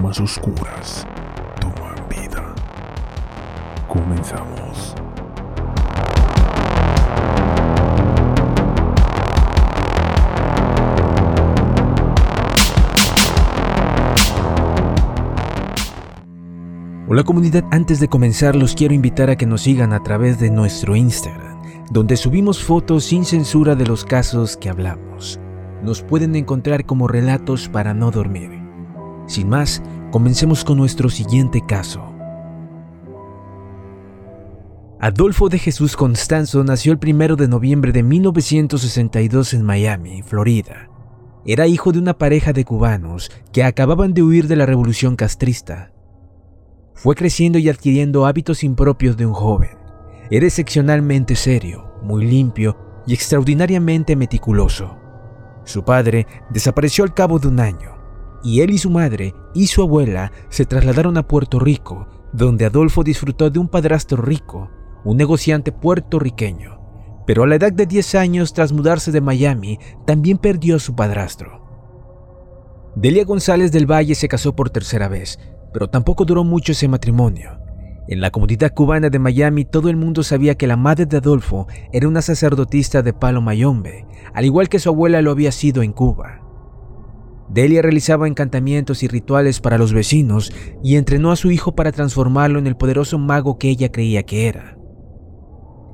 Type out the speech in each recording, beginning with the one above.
más oscuras toman vida. Comenzamos. Hola comunidad, antes de comenzar los quiero invitar a que nos sigan a través de nuestro Instagram, donde subimos fotos sin censura de los casos que hablamos. Nos pueden encontrar como relatos para no dormir. Sin más, comencemos con nuestro siguiente caso. Adolfo de Jesús Constanzo nació el 1 de noviembre de 1962 en Miami, Florida. Era hijo de una pareja de cubanos que acababan de huir de la revolución castrista fue creciendo y adquiriendo hábitos impropios de un joven. Era excepcionalmente serio, muy limpio y extraordinariamente meticuloso. Su padre desapareció al cabo de un año, y él y su madre y su abuela se trasladaron a Puerto Rico, donde Adolfo disfrutó de un padrastro rico, un negociante puertorriqueño. Pero a la edad de 10 años, tras mudarse de Miami, también perdió a su padrastro. Delia González del Valle se casó por tercera vez, pero tampoco duró mucho ese matrimonio. En la comunidad cubana de Miami todo el mundo sabía que la madre de Adolfo era una sacerdotista de palo mayombe, al igual que su abuela lo había sido en Cuba. Delia realizaba encantamientos y rituales para los vecinos y entrenó a su hijo para transformarlo en el poderoso mago que ella creía que era.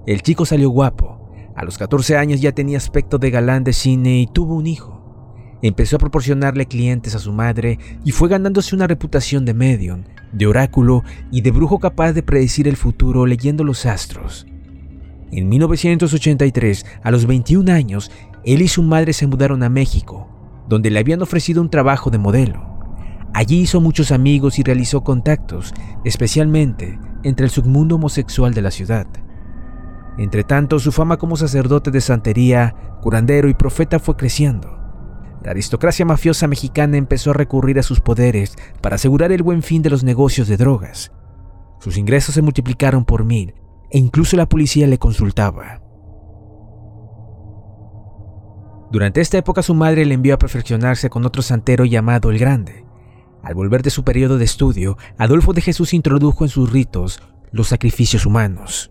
El chico salió guapo. A los 14 años ya tenía aspecto de galán de cine y tuvo un hijo. Empezó a proporcionarle clientes a su madre y fue ganándose una reputación de medium, de oráculo y de brujo capaz de predecir el futuro leyendo los astros. En 1983, a los 21 años, él y su madre se mudaron a México, donde le habían ofrecido un trabajo de modelo. Allí hizo muchos amigos y realizó contactos, especialmente entre el submundo homosexual de la ciudad. Entretanto, su fama como sacerdote de santería, curandero y profeta fue creciendo. La aristocracia mafiosa mexicana empezó a recurrir a sus poderes para asegurar el buen fin de los negocios de drogas. Sus ingresos se multiplicaron por mil e incluso la policía le consultaba. Durante esta época su madre le envió a perfeccionarse con otro santero llamado el Grande. Al volver de su periodo de estudio, Adolfo de Jesús introdujo en sus ritos los sacrificios humanos.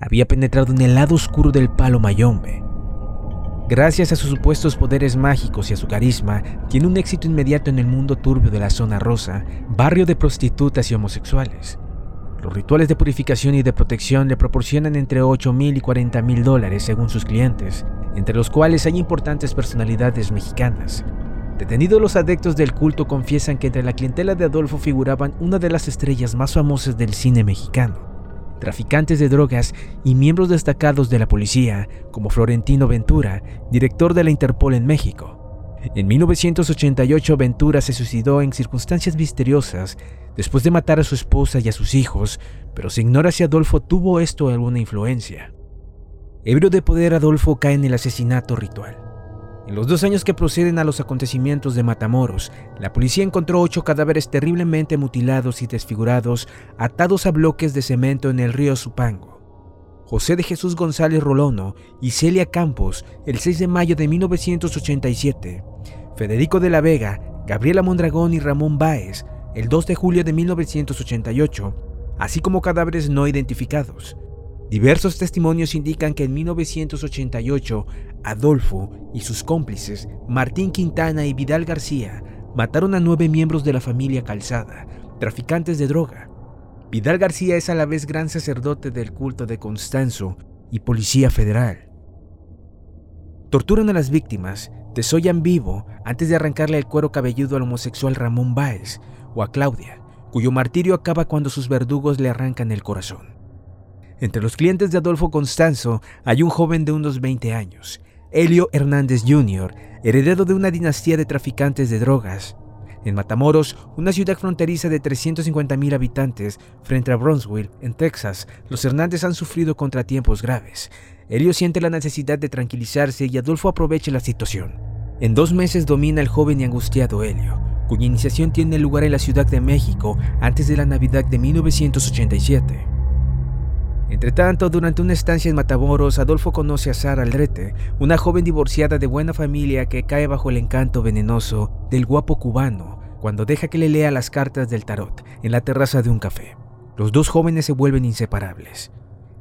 Había penetrado en el lado oscuro del palo mayombe, Gracias a sus supuestos poderes mágicos y a su carisma, tiene un éxito inmediato en el mundo turbio de la zona rosa, barrio de prostitutas y homosexuales. Los rituales de purificación y de protección le proporcionan entre 8 mil y 40 mil dólares según sus clientes, entre los cuales hay importantes personalidades mexicanas. Detenidos los adeptos del culto confiesan que entre la clientela de Adolfo figuraban una de las estrellas más famosas del cine mexicano, traficantes de drogas y miembros destacados de la policía, como Florentino Ventura, director de la Interpol en México. En 1988 Ventura se suicidó en circunstancias misteriosas después de matar a su esposa y a sus hijos, pero se ignora si Adolfo tuvo esto alguna influencia. Ebrio de poder, Adolfo cae en el asesinato ritual. En los dos años que proceden a los acontecimientos de Matamoros, la policía encontró ocho cadáveres terriblemente mutilados y desfigurados, atados a bloques de cemento en el río Supango. José de Jesús González Rolono y Celia Campos, el 6 de mayo de 1987. Federico de la Vega, Gabriela Mondragón y Ramón Báez, el 2 de julio de 1988, así como cadáveres no identificados. Diversos testimonios indican que en 1988 Adolfo y sus cómplices, Martín Quintana y Vidal García, mataron a nueve miembros de la familia Calzada, traficantes de droga. Vidal García es a la vez gran sacerdote del culto de Constanzo y policía federal. Torturan a las víctimas, desollan vivo antes de arrancarle el cuero cabelludo al homosexual Ramón Báez o a Claudia, cuyo martirio acaba cuando sus verdugos le arrancan el corazón. Entre los clientes de Adolfo Constanzo hay un joven de unos 20 años, Helio Hernández Jr., heredero de una dinastía de traficantes de drogas. En Matamoros, una ciudad fronteriza de 350.000 habitantes, frente a Brownsville, en Texas, los Hernández han sufrido contratiempos graves. Helio siente la necesidad de tranquilizarse y Adolfo aprovecha la situación. En dos meses domina el joven y angustiado Helio, cuya iniciación tiene lugar en la Ciudad de México antes de la Navidad de 1987. Entretanto, durante una estancia en Matamoros, Adolfo conoce a Sara Aldrete, una joven divorciada de buena familia que cae bajo el encanto venenoso del guapo cubano cuando deja que le lea las cartas del tarot en la terraza de un café. Los dos jóvenes se vuelven inseparables,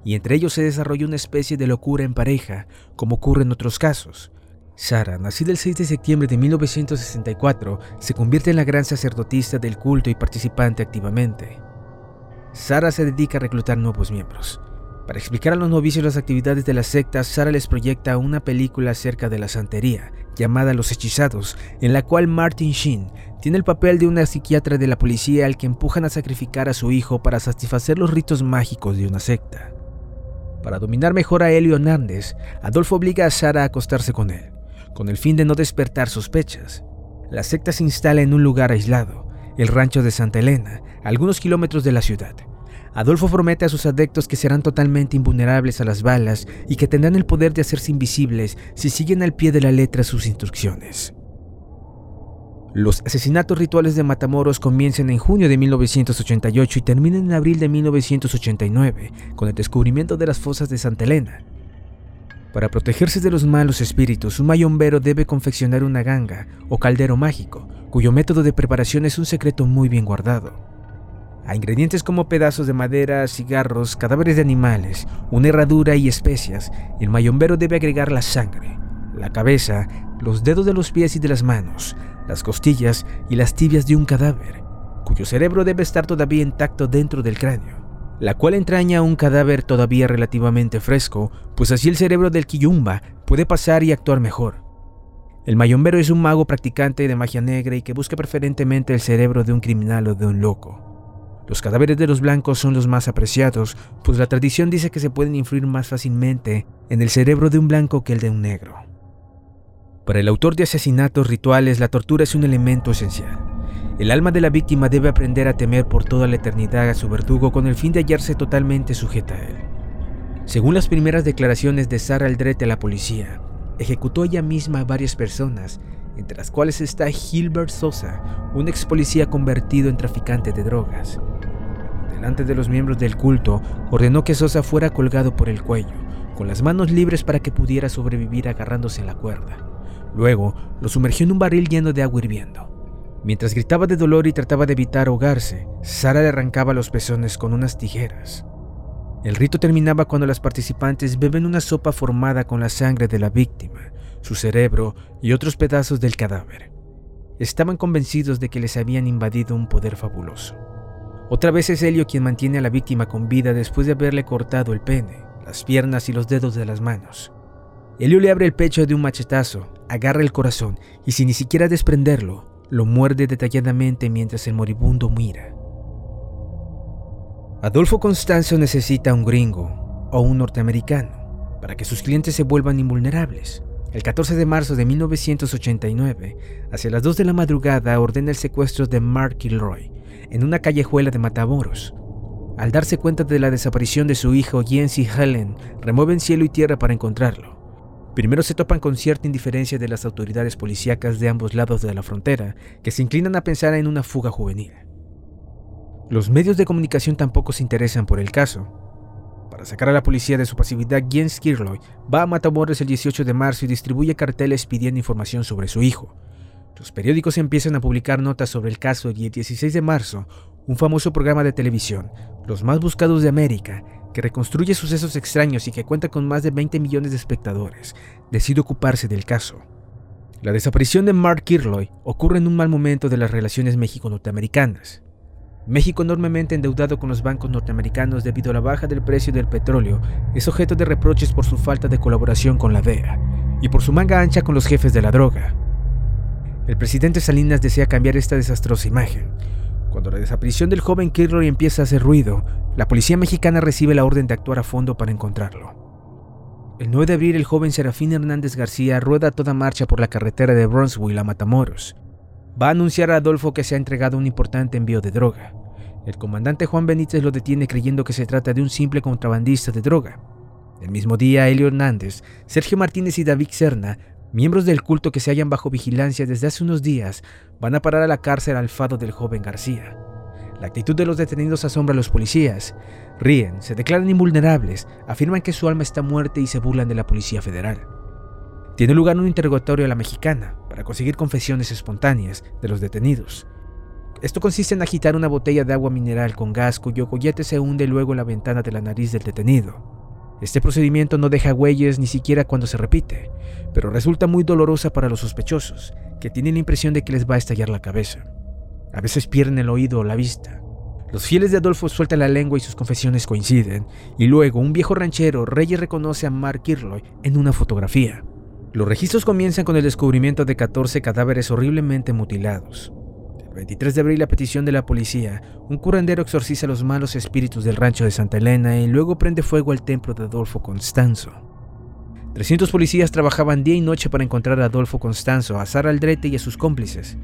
y entre ellos se desarrolla una especie de locura en pareja, como ocurre en otros casos. Sara, nacida el 6 de septiembre de 1964, se convierte en la gran sacerdotisa del culto y participante activamente. Sara se dedica a reclutar nuevos miembros. Para explicar a los novicios las actividades de la secta, Sara les proyecta una película acerca de la santería, llamada Los Hechizados, en la cual Martin Sheen tiene el papel de una psiquiatra de la policía al que empujan a sacrificar a su hijo para satisfacer los ritos mágicos de una secta. Para dominar mejor a Helio Hernández, Adolfo obliga a Sara a acostarse con él, con el fin de no despertar sospechas. La secta se instala en un lugar aislado, el rancho de Santa Elena, algunos kilómetros de la ciudad. Adolfo promete a sus adeptos que serán totalmente invulnerables a las balas y que tendrán el poder de hacerse invisibles si siguen al pie de la letra sus instrucciones. Los asesinatos rituales de Matamoros comienzan en junio de 1988 y terminan en abril de 1989, con el descubrimiento de las fosas de Santa Elena. Para protegerse de los malos espíritus, un mayombero debe confeccionar una ganga o caldero mágico, cuyo método de preparación es un secreto muy bien guardado. A ingredientes como pedazos de madera, cigarros, cadáveres de animales, una herradura y especias, el mayombero debe agregar la sangre, la cabeza, los dedos de los pies y de las manos, las costillas y las tibias de un cadáver, cuyo cerebro debe estar todavía intacto dentro del cráneo, la cual entraña un cadáver todavía relativamente fresco, pues así el cerebro del Kiyumba puede pasar y actuar mejor. El mayombero es un mago practicante de magia negra y que busca preferentemente el cerebro de un criminal o de un loco. Los cadáveres de los blancos son los más apreciados, pues la tradición dice que se pueden influir más fácilmente en el cerebro de un blanco que el de un negro. Para el autor de asesinatos rituales, la tortura es un elemento esencial. El alma de la víctima debe aprender a temer por toda la eternidad a su verdugo con el fin de hallarse totalmente sujeta a él. Según las primeras declaraciones de Sara Aldrete a la policía, ejecutó ella misma a varias personas, entre las cuales está Gilbert Sosa, un ex policía convertido en traficante de drogas. Delante de los miembros del culto, ordenó que Sosa fuera colgado por el cuello, con las manos libres para que pudiera sobrevivir agarrándose en la cuerda. Luego, lo sumergió en un barril lleno de agua hirviendo. Mientras gritaba de dolor y trataba de evitar ahogarse, Sara le arrancaba los pezones con unas tijeras. El rito terminaba cuando las participantes beben una sopa formada con la sangre de la víctima, su cerebro y otros pedazos del cadáver. Estaban convencidos de que les habían invadido un poder fabuloso. Otra vez es Helio quien mantiene a la víctima con vida después de haberle cortado el pene, las piernas y los dedos de las manos. Helio le abre el pecho de un machetazo, agarra el corazón y sin ni siquiera desprenderlo, lo muerde detalladamente mientras el moribundo mira. Adolfo Constanzo necesita un gringo o un norteamericano para que sus clientes se vuelvan invulnerables. El 14 de marzo de 1989, hacia las 2 de la madrugada, ordena el secuestro de Mark Kilroy en una callejuela de Matamoros. Al darse cuenta de la desaparición de su hijo Jens y Helen, remueven cielo y tierra para encontrarlo. Primero se topan con cierta indiferencia de las autoridades policíacas de ambos lados de la frontera, que se inclinan a pensar en una fuga juvenil. Los medios de comunicación tampoco se interesan por el caso. Para sacar a la policía de su pasividad, Jens Kirloy va a Matamoros el 18 de marzo y distribuye carteles pidiendo información sobre su hijo. Los periódicos empiezan a publicar notas sobre el caso y el 16 de marzo, un famoso programa de televisión, Los más buscados de América, que reconstruye sucesos extraños y que cuenta con más de 20 millones de espectadores, decide ocuparse del caso. La desaparición de Mark Kirloy ocurre en un mal momento de las relaciones México-norteamericanas. México, enormemente endeudado con los bancos norteamericanos debido a la baja del precio del petróleo, es objeto de reproches por su falta de colaboración con la DEA y por su manga ancha con los jefes de la droga. El presidente Salinas desea cambiar esta desastrosa imagen. Cuando la desaparición del joven Kirloy empieza a hacer ruido, la policía mexicana recibe la orden de actuar a fondo para encontrarlo. El 9 de abril, el joven Serafín Hernández García rueda toda marcha por la carretera de Bronzeville a Matamoros. Va a anunciar a Adolfo que se ha entregado un importante envío de droga. El comandante Juan Benítez lo detiene creyendo que se trata de un simple contrabandista de droga. El mismo día, Helio Hernández, Sergio Martínez y David Serna, miembros del culto que se hallan bajo vigilancia desde hace unos días, van a parar a la cárcel al fado del joven García. La actitud de los detenidos asombra a los policías. Ríen, se declaran invulnerables, afirman que su alma está muerta y se burlan de la Policía Federal. Tiene lugar un interrogatorio a la mexicana para conseguir confesiones espontáneas de los detenidos. Esto consiste en agitar una botella de agua mineral con gas cuyo collete se hunde luego en la ventana de la nariz del detenido. Este procedimiento no deja huellas ni siquiera cuando se repite, pero resulta muy dolorosa para los sospechosos, que tienen la impresión de que les va a estallar la cabeza. A veces pierden el oído o la vista. Los fieles de Adolfo sueltan la lengua y sus confesiones coinciden, y luego un viejo ranchero, Reyes, reconoce a Mark Kirloy en una fotografía. Los registros comienzan con el descubrimiento de 14 cadáveres horriblemente mutilados. El 23 de abril, a petición de la policía, un curandero exorciza los malos espíritus del rancho de Santa Elena y luego prende fuego al templo de Adolfo Constanzo. 300 policías trabajaban día y noche para encontrar a Adolfo Constanzo, a Sara Aldrete y a sus cómplices.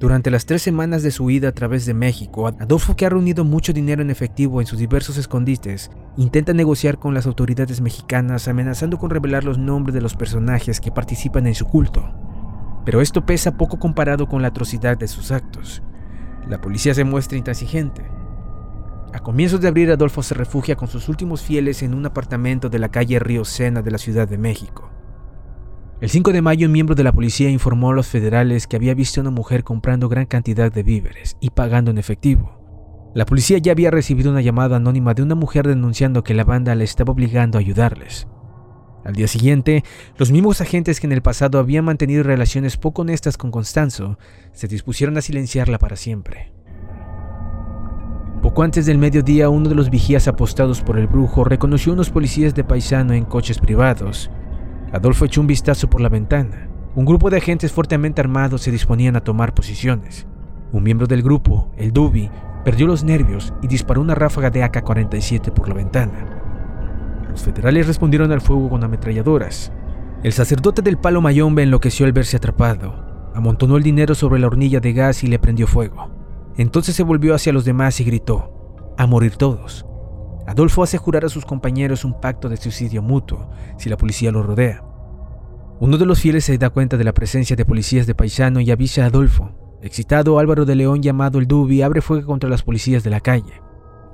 Durante las tres semanas de su ida a través de México, Adolfo, que ha reunido mucho dinero en efectivo en sus diversos escondites, intenta negociar con las autoridades mexicanas amenazando con revelar los nombres de los personajes que participan en su culto. Pero esto pesa poco comparado con la atrocidad de sus actos. La policía se muestra intransigente. A comienzos de abril, Adolfo se refugia con sus últimos fieles en un apartamento de la calle Río Sena de la Ciudad de México. El 5 de mayo, un miembro de la policía informó a los federales que había visto a una mujer comprando gran cantidad de víveres y pagando en efectivo. La policía ya había recibido una llamada anónima de una mujer denunciando que la banda le estaba obligando a ayudarles. Al día siguiente, los mismos agentes que en el pasado habían mantenido relaciones poco honestas con Constanzo se dispusieron a silenciarla para siempre. Poco antes del mediodía, uno de los vigías apostados por el brujo reconoció a unos policías de paisano en coches privados. Adolfo echó un vistazo por la ventana. Un grupo de agentes fuertemente armados se disponían a tomar posiciones. Un miembro del grupo, el Dubi, perdió los nervios y disparó una ráfaga de AK-47 por la ventana. Los federales respondieron al fuego con ametralladoras. El sacerdote del palo mayombe enloqueció al verse atrapado. Amontonó el dinero sobre la hornilla de gas y le prendió fuego. Entonces se volvió hacia los demás y gritó, a morir todos. Adolfo hace jurar a sus compañeros un pacto de suicidio mutuo si la policía lo rodea. Uno de los fieles se da cuenta de la presencia de policías de paisano y avisa a Adolfo. Excitado, Álvaro de León, llamado el Dubi, abre fuego contra las policías de la calle,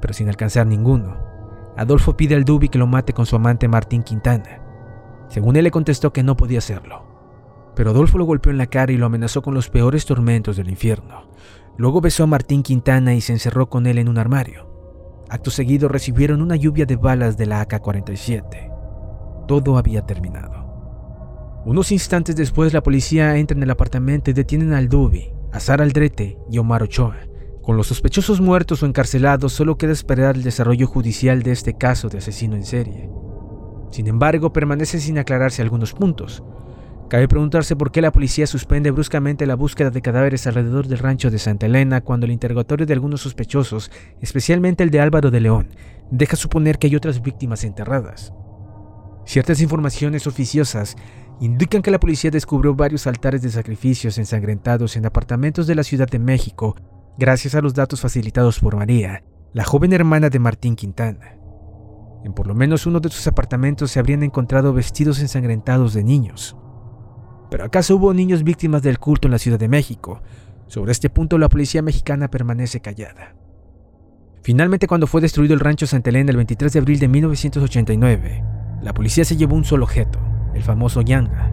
pero sin alcanzar ninguno. Adolfo pide al Dubi que lo mate con su amante Martín Quintana. Según él le contestó que no podía hacerlo. Pero Adolfo lo golpeó en la cara y lo amenazó con los peores tormentos del infierno. Luego besó a Martín Quintana y se encerró con él en un armario. Acto seguido recibieron una lluvia de balas de la AK-47. Todo había terminado. Unos instantes después la policía entra en el apartamento y detienen al Dubi, a Sara Aldrete y Omar Ochoa. Con los sospechosos muertos o encarcelados, solo queda esperar el desarrollo judicial de este caso de asesino en serie. Sin embargo, permanece sin aclararse algunos puntos. Cabe preguntarse por qué la policía suspende bruscamente la búsqueda de cadáveres alrededor del rancho de Santa Elena cuando el interrogatorio de algunos sospechosos, especialmente el de Álvaro de León, deja suponer que hay otras víctimas enterradas. Ciertas informaciones oficiosas indican que la policía descubrió varios altares de sacrificios ensangrentados en apartamentos de la Ciudad de México gracias a los datos facilitados por María, la joven hermana de Martín Quintana. En por lo menos uno de sus apartamentos se habrían encontrado vestidos ensangrentados de niños. ¿Pero acaso hubo niños víctimas del culto en la Ciudad de México? Sobre este punto la policía mexicana permanece callada. Finalmente, cuando fue destruido el rancho Santa Elena el 23 de abril de 1989, la policía se llevó un solo objeto, el famoso Yanga.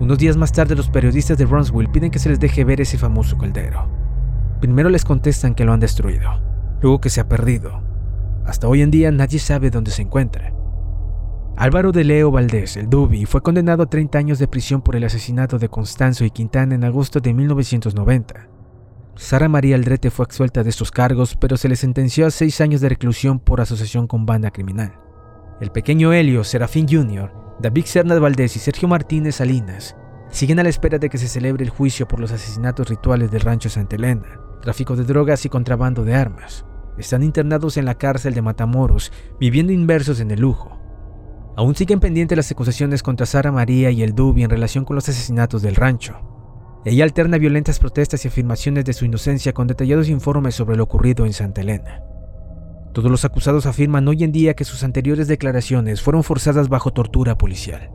Unos días más tarde los periodistas de Brunswick piden que se les deje ver ese famoso caldero. Primero les contestan que lo han destruido, luego que se ha perdido. Hasta hoy en día nadie sabe dónde se encuentra. Álvaro de Leo Valdés, el Dubi, fue condenado a 30 años de prisión por el asesinato de Constanzo y Quintana en agosto de 1990. Sara María Aldrete fue absuelta de estos cargos, pero se le sentenció a 6 años de reclusión por asociación con banda criminal. El pequeño Helio, Serafín Jr., David Cernas Valdés y Sergio Martínez Salinas siguen a la espera de que se celebre el juicio por los asesinatos rituales del rancho Santa Elena tráfico de drogas y contrabando de armas. Están internados en la cárcel de Matamoros, viviendo inversos en el lujo. Aún siguen pendientes las acusaciones contra Sara María y el Dubi en relación con los asesinatos del rancho. Ella alterna violentas protestas y afirmaciones de su inocencia con detallados informes sobre lo ocurrido en Santa Elena. Todos los acusados afirman hoy en día que sus anteriores declaraciones fueron forzadas bajo tortura policial.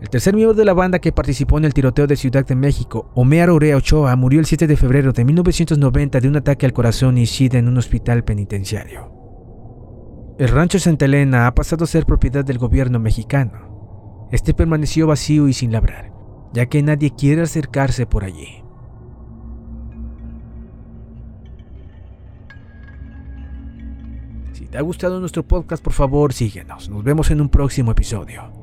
El tercer miembro de la banda que participó en el tiroteo de Ciudad de México, Omear Orea Ochoa, murió el 7 de febrero de 1990 de un ataque al corazón y SIDA en un hospital penitenciario. El rancho Santa Elena ha pasado a ser propiedad del gobierno mexicano. Este permaneció vacío y sin labrar, ya que nadie quiere acercarse por allí. Si te ha gustado nuestro podcast, por favor síguenos. Nos vemos en un próximo episodio.